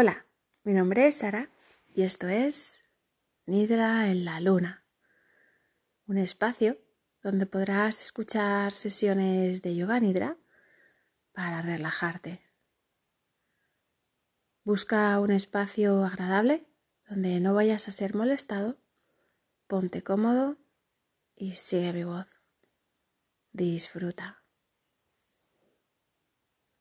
Hola, mi nombre es Sara y esto es Nidra en la Luna, un espacio donde podrás escuchar sesiones de yoga nidra para relajarte. Busca un espacio agradable donde no vayas a ser molestado, ponte cómodo y sigue mi voz. Disfruta.